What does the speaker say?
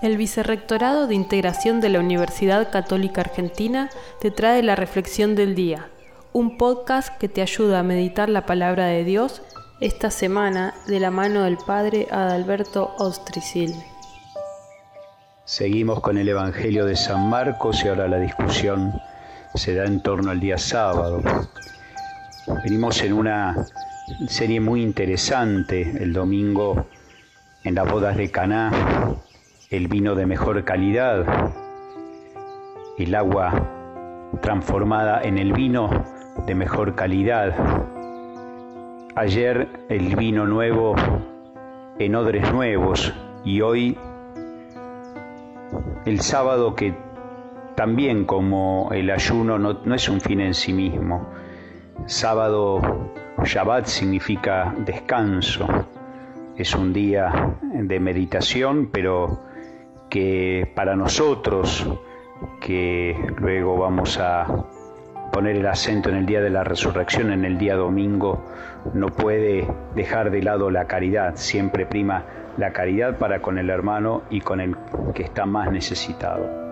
El Vicerrectorado de Integración de la Universidad Católica Argentina te trae la Reflexión del Día, un podcast que te ayuda a meditar la palabra de Dios esta semana de la mano del Padre Adalberto Ostricil. Seguimos con el Evangelio de San Marcos y ahora la discusión se da en torno al día sábado. Venimos en una serie muy interesante el domingo en las bodas de Caná, el vino de mejor calidad, el agua transformada en el vino de mejor calidad. Ayer el vino nuevo en odres nuevos y hoy el sábado que también como el ayuno no, no es un fin en sí mismo. Sábado, Shabbat significa descanso, es un día de meditación, pero que para nosotros, que luego vamos a poner el acento en el día de la resurrección, en el día domingo, no puede dejar de lado la caridad, siempre prima la caridad para con el hermano y con el que está más necesitado.